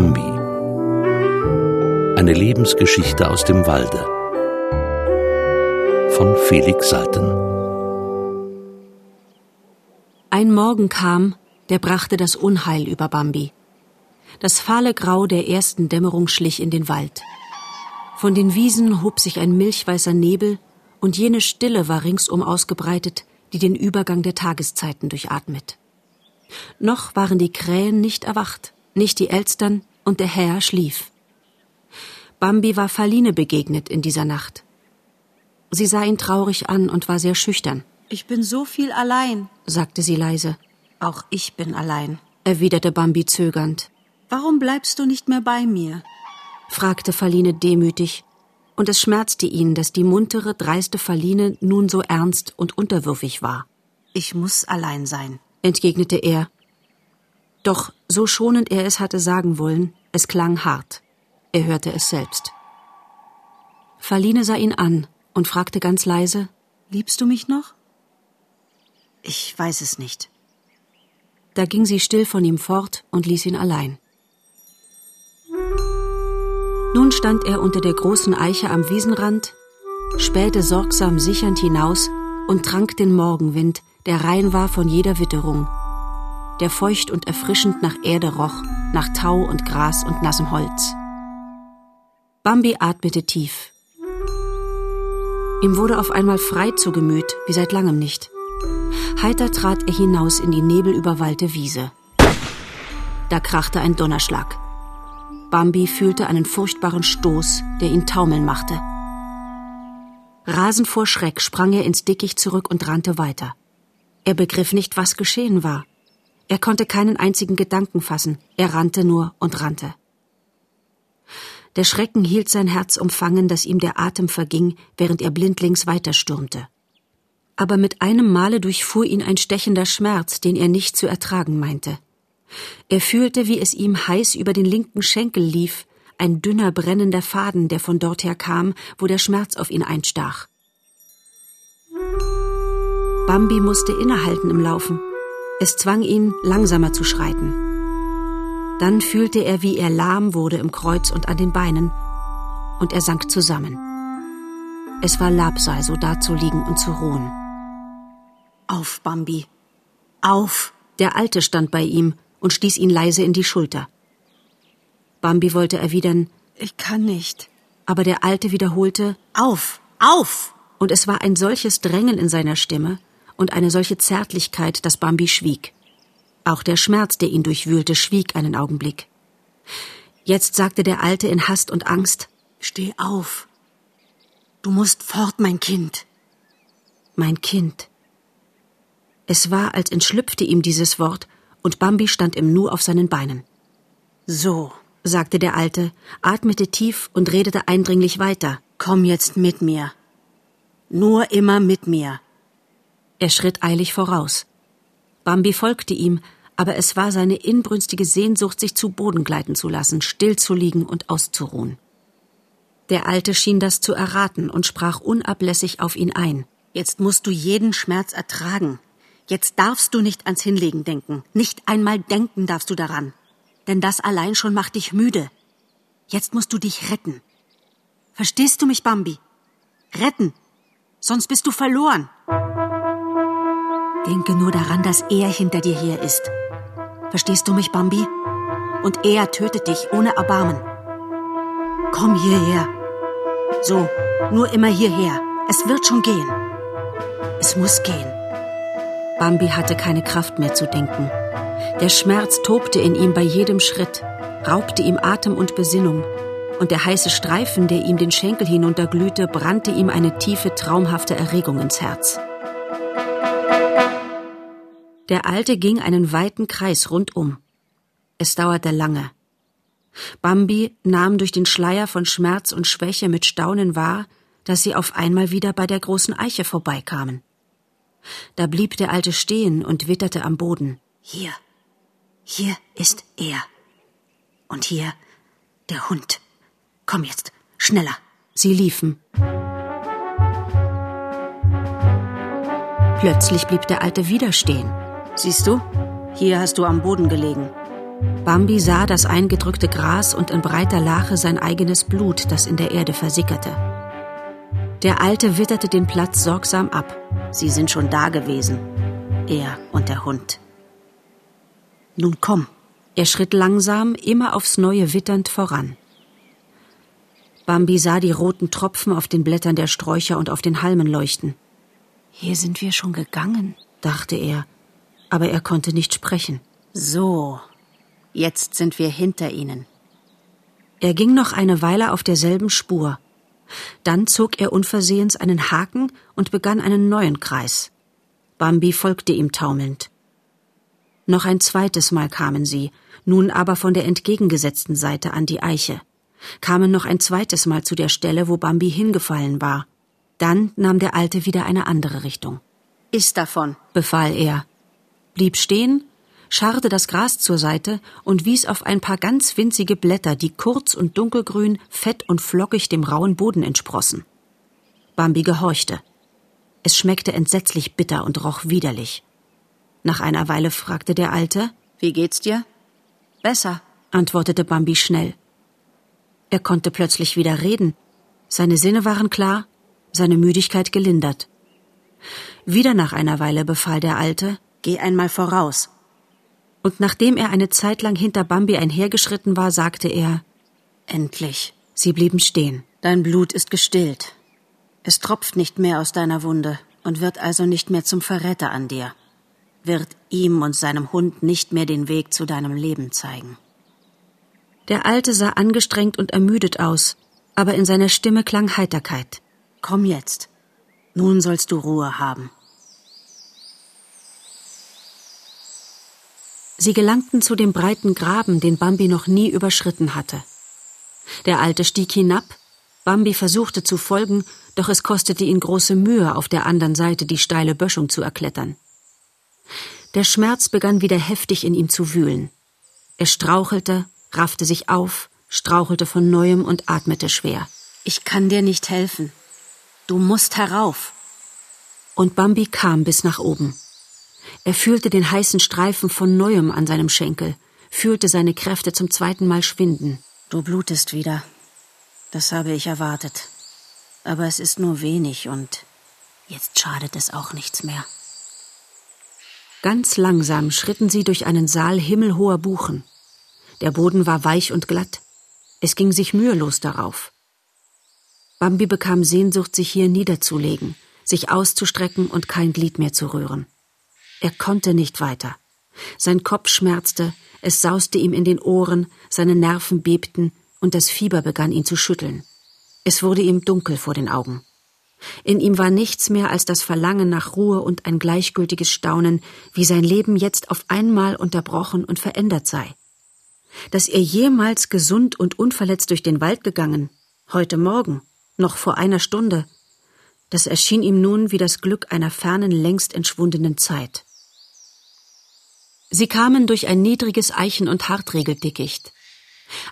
Bambi. Eine Lebensgeschichte aus dem Walde. Von Felix Salten. Ein Morgen kam, der brachte das Unheil über Bambi. Das fahle Grau der ersten Dämmerung schlich in den Wald. Von den Wiesen hob sich ein milchweißer Nebel, und jene Stille war ringsum ausgebreitet, die den Übergang der Tageszeiten durchatmet. Noch waren die Krähen nicht erwacht, nicht die Elstern, und der Herr schlief. Bambi war Faline begegnet in dieser Nacht. Sie sah ihn traurig an und war sehr schüchtern. Ich bin so viel allein, sagte sie leise. Auch ich bin allein, erwiderte Bambi zögernd. Warum bleibst du nicht mehr bei mir? fragte Faline demütig, und es schmerzte ihn, dass die muntere, dreiste Faline nun so ernst und unterwürfig war. Ich muss allein sein, entgegnete er. Doch so schonend er es hatte sagen wollen, es klang hart. Er hörte es selbst. Faline sah ihn an und fragte ganz leise Liebst du mich noch? Ich weiß es nicht. Da ging sie still von ihm fort und ließ ihn allein. Nun stand er unter der großen Eiche am Wiesenrand, spähte sorgsam sichernd hinaus und trank den Morgenwind, der rein war von jeder Witterung, der feucht und erfrischend nach Erde roch, nach Tau und Gras und nassem Holz. Bambi atmete tief. Ihm wurde auf einmal frei zu Gemüt, wie seit langem nicht. Heiter trat er hinaus in die nebelüberwallte Wiese. Da krachte ein Donnerschlag. Bambi fühlte einen furchtbaren Stoß, der ihn taumeln machte. Rasend vor Schreck sprang er ins Dickicht zurück und rannte weiter. Er begriff nicht, was geschehen war. Er konnte keinen einzigen Gedanken fassen, er rannte nur und rannte. Der Schrecken hielt sein Herz umfangen, dass ihm der Atem verging, während er blindlings weiterstürmte. Aber mit einem Male durchfuhr ihn ein stechender Schmerz, den er nicht zu ertragen meinte. Er fühlte, wie es ihm heiß über den linken Schenkel lief, ein dünner brennender Faden, der von dorther kam, wo der Schmerz auf ihn einstach. Bambi musste innehalten im Laufen. Es zwang ihn, langsamer zu schreiten. Dann fühlte er, wie er lahm wurde im Kreuz und an den Beinen, und er sank zusammen. Es war Labsal, so dazuliegen und zu ruhen. Auf, Bambi. Auf! Der Alte stand bei ihm und stieß ihn leise in die Schulter. Bambi wollte erwidern, ich kann nicht. Aber der Alte wiederholte, auf, auf! Und es war ein solches Drängen in seiner Stimme und eine solche Zärtlichkeit, dass Bambi schwieg. Auch der Schmerz, der ihn durchwühlte, schwieg einen Augenblick. Jetzt sagte der Alte in Hast und Angst Steh auf. Du musst fort, mein Kind. Mein Kind. Es war, als entschlüpfte ihm dieses Wort, und Bambi stand im Nu auf seinen Beinen. So, sagte der Alte, atmete tief und redete eindringlich weiter. Komm jetzt mit mir. Nur immer mit mir. Er schritt eilig voraus. Bambi folgte ihm, aber es war seine inbrünstige Sehnsucht, sich zu Boden gleiten zu lassen, still zu liegen und auszuruhen. Der Alte schien das zu erraten und sprach unablässig auf ihn ein. Jetzt musst du jeden Schmerz ertragen. Jetzt darfst du nicht ans Hinlegen denken. Nicht einmal denken darfst du daran. Denn das allein schon macht dich müde. Jetzt musst du dich retten. Verstehst du mich, Bambi? Retten. Sonst bist du verloren. Denke nur daran, dass er hinter dir her ist. Verstehst du mich, Bambi? Und er tötet dich ohne Erbarmen. Komm hierher. So, nur immer hierher. Es wird schon gehen. Es muss gehen. Bambi hatte keine Kraft mehr zu denken. Der Schmerz tobte in ihm bei jedem Schritt, raubte ihm Atem und Besinnung, und der heiße Streifen, der ihm den Schenkel hinunterglühte, brannte ihm eine tiefe, traumhafte Erregung ins Herz. Der Alte ging einen weiten Kreis rundum. Es dauerte lange. Bambi nahm durch den Schleier von Schmerz und Schwäche mit Staunen wahr, dass sie auf einmal wieder bei der großen Eiche vorbeikamen. Da blieb der Alte stehen und witterte am Boden. Hier, hier ist er. Und hier der Hund. Komm jetzt, schneller. Sie liefen. Plötzlich blieb der Alte wieder stehen. Siehst du, hier hast du am Boden gelegen. Bambi sah das eingedrückte Gras und in breiter Lache sein eigenes Blut, das in der Erde versickerte. Der Alte witterte den Platz sorgsam ab. Sie sind schon da gewesen. Er und der Hund. Nun komm. Er schritt langsam, immer aufs Neue witternd voran. Bambi sah die roten Tropfen auf den Blättern der Sträucher und auf den Halmen leuchten. Hier sind wir schon gegangen, dachte er, aber er konnte nicht sprechen. So, jetzt sind wir hinter ihnen. Er ging noch eine Weile auf derselben Spur. Dann zog er unversehens einen Haken und begann einen neuen Kreis. Bambi folgte ihm taumelnd. Noch ein zweites Mal kamen sie, nun aber von der entgegengesetzten Seite an die Eiche, kamen noch ein zweites Mal zu der Stelle, wo Bambi hingefallen war. Dann nahm der Alte wieder eine andere Richtung. Iss davon, befahl er, blieb stehen, scharrte das Gras zur Seite und wies auf ein paar ganz winzige Blätter, die kurz und dunkelgrün, fett und flockig dem rauen Boden entsprossen. Bambi gehorchte. Es schmeckte entsetzlich bitter und roch widerlich. Nach einer Weile fragte der Alte, Wie geht's dir? Besser, antwortete Bambi schnell. Er konnte plötzlich wieder reden. Seine Sinne waren klar, seine Müdigkeit gelindert. Wieder nach einer Weile befahl der Alte, Geh einmal voraus. Und nachdem er eine Zeit lang hinter Bambi einhergeschritten war, sagte er, Endlich. Sie blieben stehen. Dein Blut ist gestillt. Es tropft nicht mehr aus deiner Wunde und wird also nicht mehr zum Verräter an dir wird ihm und seinem Hund nicht mehr den Weg zu deinem Leben zeigen. Der Alte sah angestrengt und ermüdet aus, aber in seiner Stimme klang Heiterkeit. Komm jetzt. Nun sollst du Ruhe haben. Sie gelangten zu dem breiten Graben, den Bambi noch nie überschritten hatte. Der Alte stieg hinab, Bambi versuchte zu folgen, doch es kostete ihn große Mühe, auf der anderen Seite die steile Böschung zu erklettern. Der Schmerz begann wieder heftig in ihm zu wühlen. Er strauchelte, raffte sich auf, strauchelte von neuem und atmete schwer. Ich kann dir nicht helfen. Du musst herauf. Und Bambi kam bis nach oben. Er fühlte den heißen Streifen von neuem an seinem Schenkel, fühlte seine Kräfte zum zweiten Mal schwinden. Du blutest wieder. Das habe ich erwartet. Aber es ist nur wenig und jetzt schadet es auch nichts mehr. Ganz langsam schritten sie durch einen Saal himmelhoher Buchen. Der Boden war weich und glatt. Es ging sich mühelos darauf. Bambi bekam Sehnsucht, sich hier niederzulegen, sich auszustrecken und kein Glied mehr zu rühren. Er konnte nicht weiter. Sein Kopf schmerzte, es sauste ihm in den Ohren, seine Nerven bebten und das Fieber begann ihn zu schütteln. Es wurde ihm dunkel vor den Augen. In ihm war nichts mehr als das Verlangen nach Ruhe und ein gleichgültiges Staunen, wie sein Leben jetzt auf einmal unterbrochen und verändert sei. Dass er jemals gesund und unverletzt durch den Wald gegangen, heute Morgen, noch vor einer Stunde, das erschien ihm nun wie das Glück einer fernen, längst entschwundenen Zeit. Sie kamen durch ein niedriges Eichen- und Hartregeldickicht.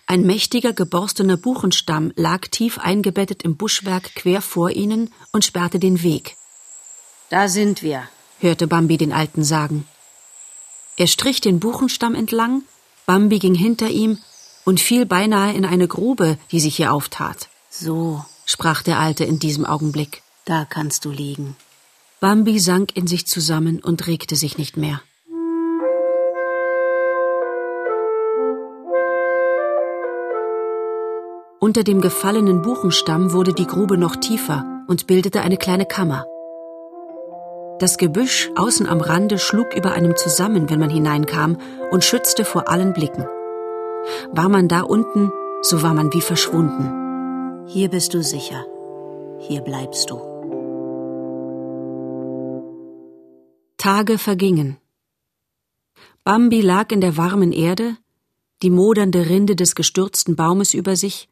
Ein mächtiger, geborstener Buchenstamm lag tief eingebettet im Buschwerk quer vor ihnen und sperrte den Weg. Da sind wir, hörte Bambi den Alten sagen. Er strich den Buchenstamm entlang, Bambi ging hinter ihm und fiel beinahe in eine Grube, die sich hier auftat. So, sprach der Alte in diesem Augenblick, da kannst du liegen. Bambi sank in sich zusammen und regte sich nicht mehr. Unter dem gefallenen Buchenstamm wurde die Grube noch tiefer und bildete eine kleine Kammer. Das Gebüsch außen am Rande schlug über einem zusammen, wenn man hineinkam, und schützte vor allen Blicken. War man da unten, so war man wie verschwunden. Hier bist du sicher. Hier bleibst du. Tage vergingen. Bambi lag in der warmen Erde, die modernde Rinde des gestürzten Baumes über sich,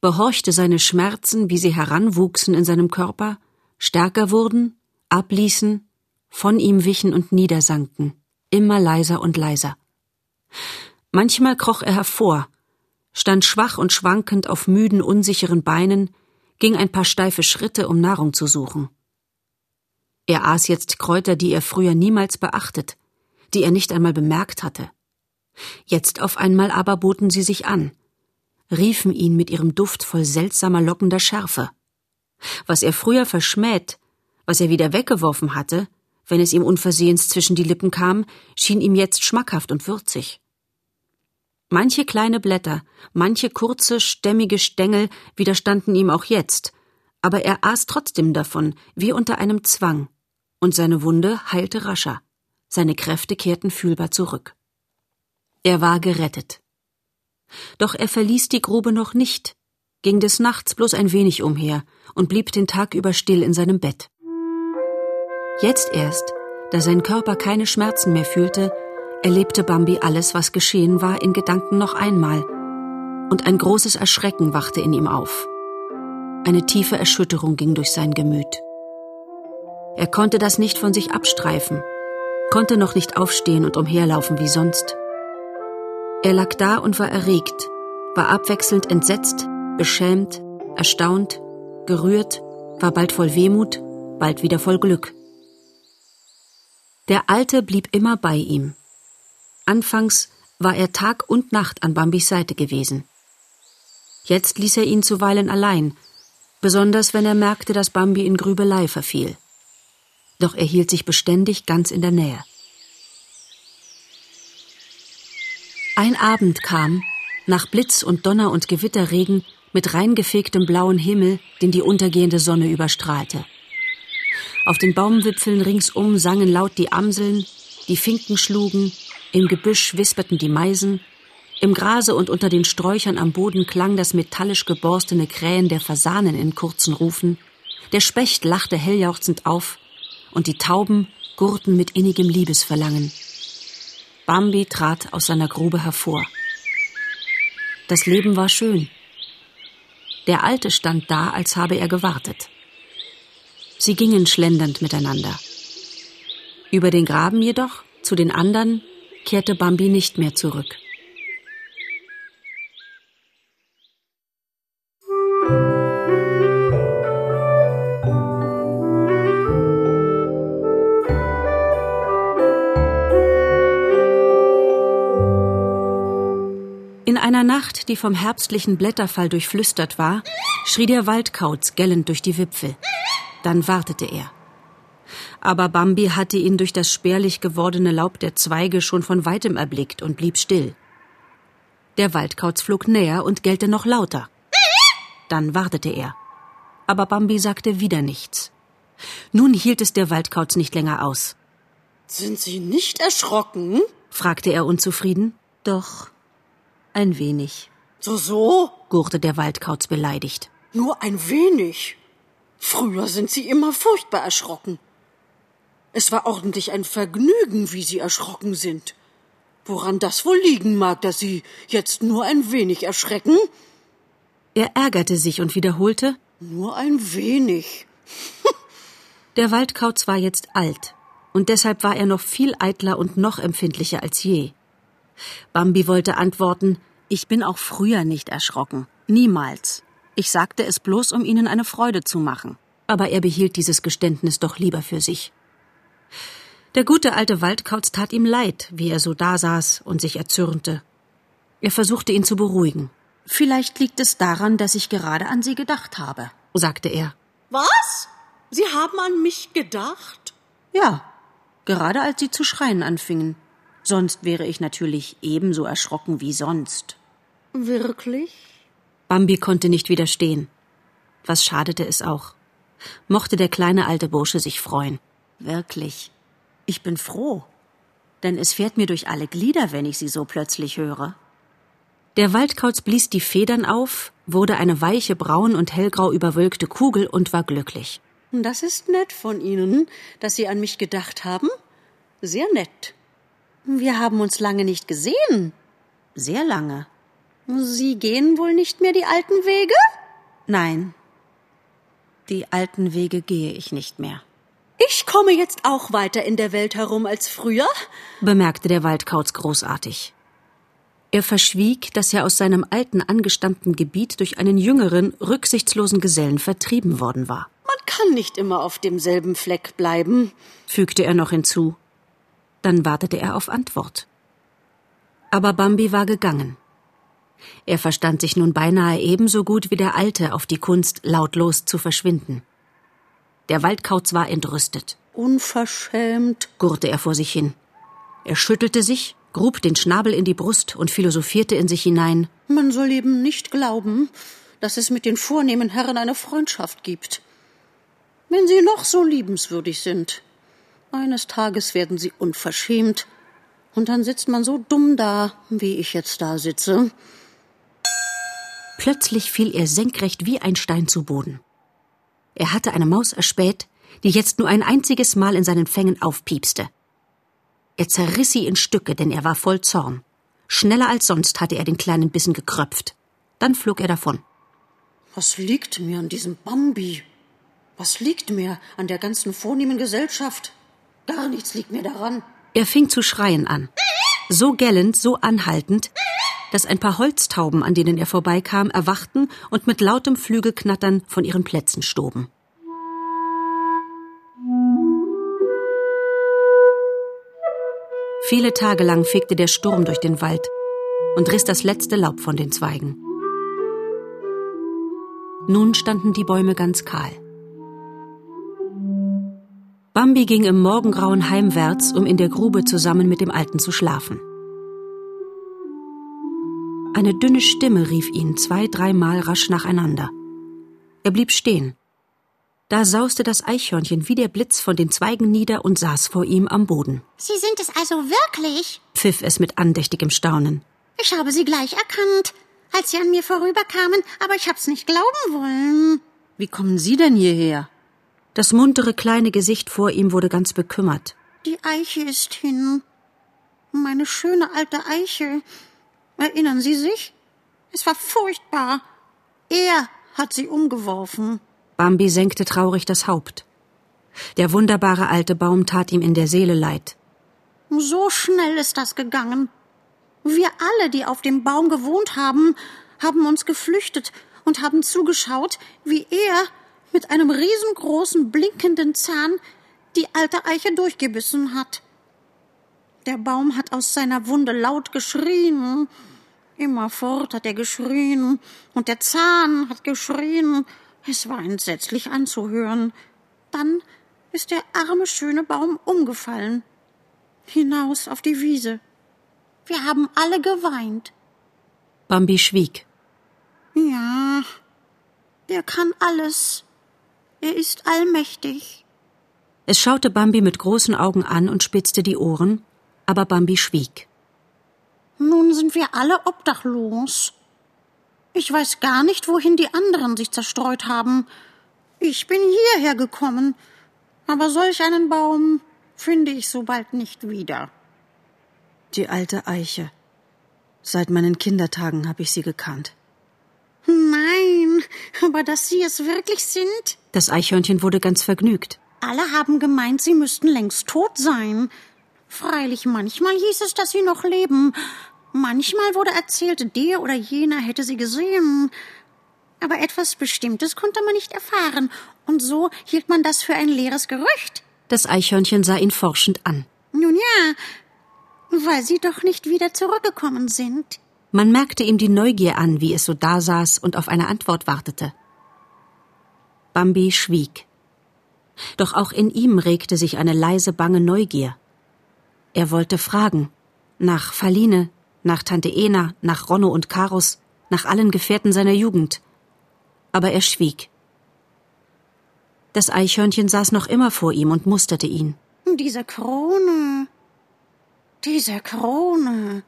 behorchte seine Schmerzen, wie sie heranwuchsen in seinem Körper, stärker wurden, abließen, von ihm wichen und niedersanken, immer leiser und leiser. Manchmal kroch er hervor, stand schwach und schwankend auf müden, unsicheren Beinen, ging ein paar steife Schritte, um Nahrung zu suchen. Er aß jetzt Kräuter, die er früher niemals beachtet, die er nicht einmal bemerkt hatte. Jetzt auf einmal aber boten sie sich an, riefen ihn mit ihrem Duft voll seltsamer lockender Schärfe. Was er früher verschmäht, was er wieder weggeworfen hatte, wenn es ihm unversehens zwischen die Lippen kam, schien ihm jetzt schmackhaft und würzig. Manche kleine Blätter, manche kurze, stämmige Stängel widerstanden ihm auch jetzt, aber er aß trotzdem davon, wie unter einem Zwang, und seine Wunde heilte rascher, seine Kräfte kehrten fühlbar zurück. Er war gerettet. Doch er verließ die Grube noch nicht, ging des Nachts bloß ein wenig umher und blieb den Tag über still in seinem Bett. Jetzt erst, da sein Körper keine Schmerzen mehr fühlte, erlebte Bambi alles, was geschehen war, in Gedanken noch einmal, und ein großes Erschrecken wachte in ihm auf. Eine tiefe Erschütterung ging durch sein Gemüt. Er konnte das nicht von sich abstreifen, konnte noch nicht aufstehen und umherlaufen wie sonst. Er lag da und war erregt, war abwechselnd entsetzt, beschämt, erstaunt, gerührt, war bald voll Wehmut, bald wieder voll Glück. Der Alte blieb immer bei ihm. Anfangs war er Tag und Nacht an Bambis Seite gewesen. Jetzt ließ er ihn zuweilen allein, besonders wenn er merkte, dass Bambi in Grübelei verfiel. Doch er hielt sich beständig ganz in der Nähe. Ein Abend kam, nach Blitz und Donner und Gewitterregen, mit reingefegtem blauen Himmel, den die untergehende Sonne überstrahlte. Auf den Baumwipfeln ringsum sangen laut die Amseln, die Finken schlugen, im Gebüsch wisperten die Meisen, im Grase und unter den Sträuchern am Boden klang das metallisch geborstene Krähen der Fasanen in kurzen Rufen, der Specht lachte helljauchzend auf, und die Tauben gurten mit innigem Liebesverlangen. Bambi trat aus seiner Grube hervor. Das Leben war schön. Der Alte stand da, als habe er gewartet. Sie gingen schlendernd miteinander. Über den Graben jedoch, zu den anderen, kehrte Bambi nicht mehr zurück. Nacht, die vom herbstlichen Blätterfall durchflüstert war, schrie der Waldkauz gellend durch die Wipfel. Dann wartete er. Aber Bambi hatte ihn durch das spärlich gewordene Laub der Zweige schon von weitem erblickt und blieb still. Der Waldkauz flog näher und gellte noch lauter. Dann wartete er. Aber Bambi sagte wieder nichts. Nun hielt es der Waldkauz nicht länger aus. Sind Sie nicht erschrocken? fragte er unzufrieden. Doch, ein wenig. So, so? gurrte der Waldkauz beleidigt. Nur ein wenig. Früher sind Sie immer furchtbar erschrocken. Es war ordentlich ein Vergnügen, wie Sie erschrocken sind. Woran das wohl liegen mag, dass Sie jetzt nur ein wenig erschrecken? Er ärgerte sich und wiederholte Nur ein wenig. Der Waldkauz war jetzt alt, und deshalb war er noch viel eitler und noch empfindlicher als je. Bambi wollte antworten Ich bin auch früher nicht erschrocken. Niemals. Ich sagte es bloß, um ihnen eine Freude zu machen. Aber er behielt dieses Geständnis doch lieber für sich. Der gute alte Waldkauz tat ihm leid, wie er so dasaß und sich erzürnte. Er versuchte ihn zu beruhigen. Vielleicht liegt es daran, dass ich gerade an Sie gedacht habe, sagte er. Was? Sie haben an mich gedacht? Ja, gerade als Sie zu schreien anfingen. Sonst wäre ich natürlich ebenso erschrocken wie sonst. Wirklich? Bambi konnte nicht widerstehen. Was schadete es auch? Mochte der kleine alte Bursche sich freuen. Wirklich. Ich bin froh. Denn es fährt mir durch alle Glieder, wenn ich sie so plötzlich höre. Der Waldkauz blies die Federn auf, wurde eine weiche braun und hellgrau überwölkte Kugel und war glücklich. Das ist nett von Ihnen, dass Sie an mich gedacht haben. Sehr nett. Wir haben uns lange nicht gesehen. Sehr lange. Sie gehen wohl nicht mehr die alten Wege? Nein. Die alten Wege gehe ich nicht mehr. Ich komme jetzt auch weiter in der Welt herum als früher, bemerkte der Waldkauz großartig. Er verschwieg, dass er aus seinem alten angestammten Gebiet durch einen jüngeren, rücksichtslosen Gesellen vertrieben worden war. Man kann nicht immer auf demselben Fleck bleiben, fügte er noch hinzu. Dann wartete er auf Antwort. Aber Bambi war gegangen. Er verstand sich nun beinahe ebenso gut wie der Alte auf die Kunst, lautlos zu verschwinden. Der Waldkauz war entrüstet. Unverschämt, gurrte er vor sich hin. Er schüttelte sich, grub den Schnabel in die Brust und philosophierte in sich hinein. Man soll eben nicht glauben, dass es mit den vornehmen Herren eine Freundschaft gibt. Wenn sie noch so liebenswürdig sind. Eines Tages werden sie unverschämt, und dann sitzt man so dumm da, wie ich jetzt da sitze. Plötzlich fiel er senkrecht wie ein Stein zu Boden. Er hatte eine Maus erspäht, die jetzt nur ein einziges Mal in seinen Fängen aufpiepste. Er zerriss sie in Stücke, denn er war voll Zorn. Schneller als sonst hatte er den kleinen Bissen gekröpft. Dann flog er davon. Was liegt mir an diesem Bambi? Was liegt mir an der ganzen vornehmen Gesellschaft? Gar nichts liegt mir daran. Er fing zu schreien an. So gellend, so anhaltend, dass ein paar Holztauben, an denen er vorbeikam, erwachten und mit lautem Flügelknattern von ihren Plätzen stoben. Viele Tage lang fegte der Sturm durch den Wald und riss das letzte Laub von den Zweigen. Nun standen die Bäume ganz kahl. Bambi ging im Morgengrauen heimwärts, um in der Grube zusammen mit dem Alten zu schlafen. Eine dünne Stimme rief ihn zwei, dreimal rasch nacheinander. Er blieb stehen. Da sauste das Eichhörnchen wie der Blitz von den Zweigen nieder und saß vor ihm am Boden. Sie sind es also wirklich? pfiff es mit andächtigem Staunen. Ich habe Sie gleich erkannt, als Sie an mir vorüberkamen, aber ich hab's nicht glauben wollen. Wie kommen Sie denn hierher? Das muntere kleine Gesicht vor ihm wurde ganz bekümmert. Die Eiche ist hin. Meine schöne alte Eiche. Erinnern Sie sich? Es war furchtbar. Er hat sie umgeworfen. Bambi senkte traurig das Haupt. Der wunderbare alte Baum tat ihm in der Seele leid. So schnell ist das gegangen. Wir alle, die auf dem Baum gewohnt haben, haben uns geflüchtet und haben zugeschaut, wie er mit einem riesengroßen blinkenden Zahn die alte Eiche durchgebissen hat. Der Baum hat aus seiner Wunde laut geschrien. Immerfort hat er geschrien, und der Zahn hat geschrien. Es war entsetzlich anzuhören. Dann ist der arme, schöne Baum umgefallen. Hinaus auf die Wiese. Wir haben alle geweint. Bambi schwieg. Ja, er kann alles. Er ist allmächtig. Es schaute Bambi mit großen Augen an und spitzte die Ohren, aber Bambi schwieg. Nun sind wir alle obdachlos. Ich weiß gar nicht, wohin die anderen sich zerstreut haben. Ich bin hierher gekommen, aber solch einen Baum finde ich so bald nicht wieder. Die alte Eiche. Seit meinen Kindertagen habe ich sie gekannt. Nein, aber dass Sie es wirklich sind? Das Eichhörnchen wurde ganz vergnügt. Alle haben gemeint, Sie müssten längst tot sein. Freilich, manchmal hieß es, dass Sie noch leben. Manchmal wurde erzählt, der oder jener hätte Sie gesehen. Aber etwas Bestimmtes konnte man nicht erfahren, und so hielt man das für ein leeres Gerücht. Das Eichhörnchen sah ihn forschend an. Nun ja, weil Sie doch nicht wieder zurückgekommen sind. Man merkte ihm die Neugier an, wie es so dasaß und auf eine Antwort wartete. Bambi schwieg. Doch auch in ihm regte sich eine leise, bange Neugier. Er wollte fragen. Nach Faline, nach Tante Ena, nach Ronno und Karus, nach allen Gefährten seiner Jugend. Aber er schwieg. Das Eichhörnchen saß noch immer vor ihm und musterte ihn. Diese Krone. Diese Krone.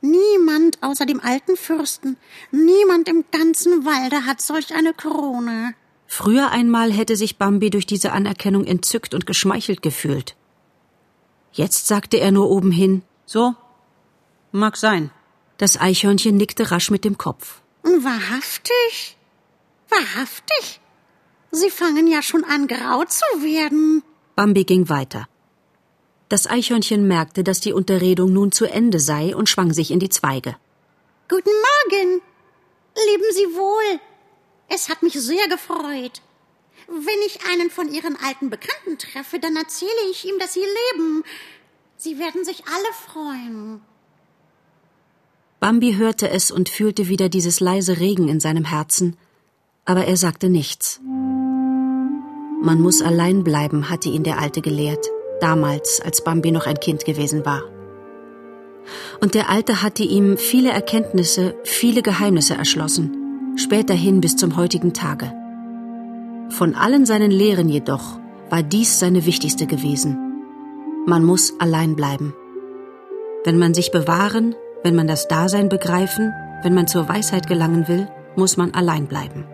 Niemand außer dem alten Fürsten, niemand im ganzen Walde hat solch eine Krone. Früher einmal hätte sich Bambi durch diese Anerkennung entzückt und geschmeichelt gefühlt. Jetzt sagte er nur obenhin, So, mag sein. Das Eichhörnchen nickte rasch mit dem Kopf. Wahrhaftig? Wahrhaftig? Sie fangen ja schon an, grau zu werden. Bambi ging weiter. Das Eichhörnchen merkte, dass die Unterredung nun zu Ende sei und schwang sich in die Zweige. Guten Morgen. Leben Sie wohl. Es hat mich sehr gefreut. Wenn ich einen von Ihren alten Bekannten treffe, dann erzähle ich ihm, dass Sie leben. Sie werden sich alle freuen. Bambi hörte es und fühlte wieder dieses leise Regen in seinem Herzen, aber er sagte nichts. Man muss allein bleiben, hatte ihn der Alte gelehrt, damals, als Bambi noch ein Kind gewesen war. Und der Alte hatte ihm viele Erkenntnisse, viele Geheimnisse erschlossen, späterhin bis zum heutigen Tage. Von allen seinen Lehren jedoch war dies seine wichtigste gewesen. Man muss allein bleiben. Wenn man sich bewahren, wenn man das Dasein begreifen, wenn man zur Weisheit gelangen will, muss man allein bleiben.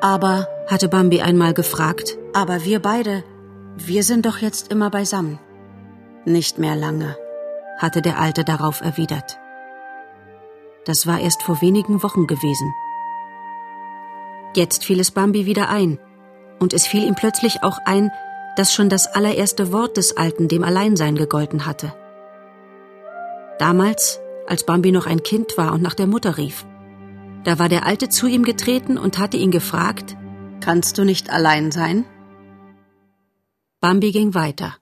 Aber, hatte Bambi einmal gefragt, aber wir beide, wir sind doch jetzt immer beisammen. Nicht mehr lange, hatte der Alte darauf erwidert. Das war erst vor wenigen Wochen gewesen. Jetzt fiel es Bambi wieder ein, und es fiel ihm plötzlich auch ein, dass schon das allererste Wort des Alten dem Alleinsein gegolten hatte. Damals, als Bambi noch ein Kind war und nach der Mutter rief, da war der Alte zu ihm getreten und hatte ihn gefragt, Kannst du nicht allein sein? Bambi ging weiter.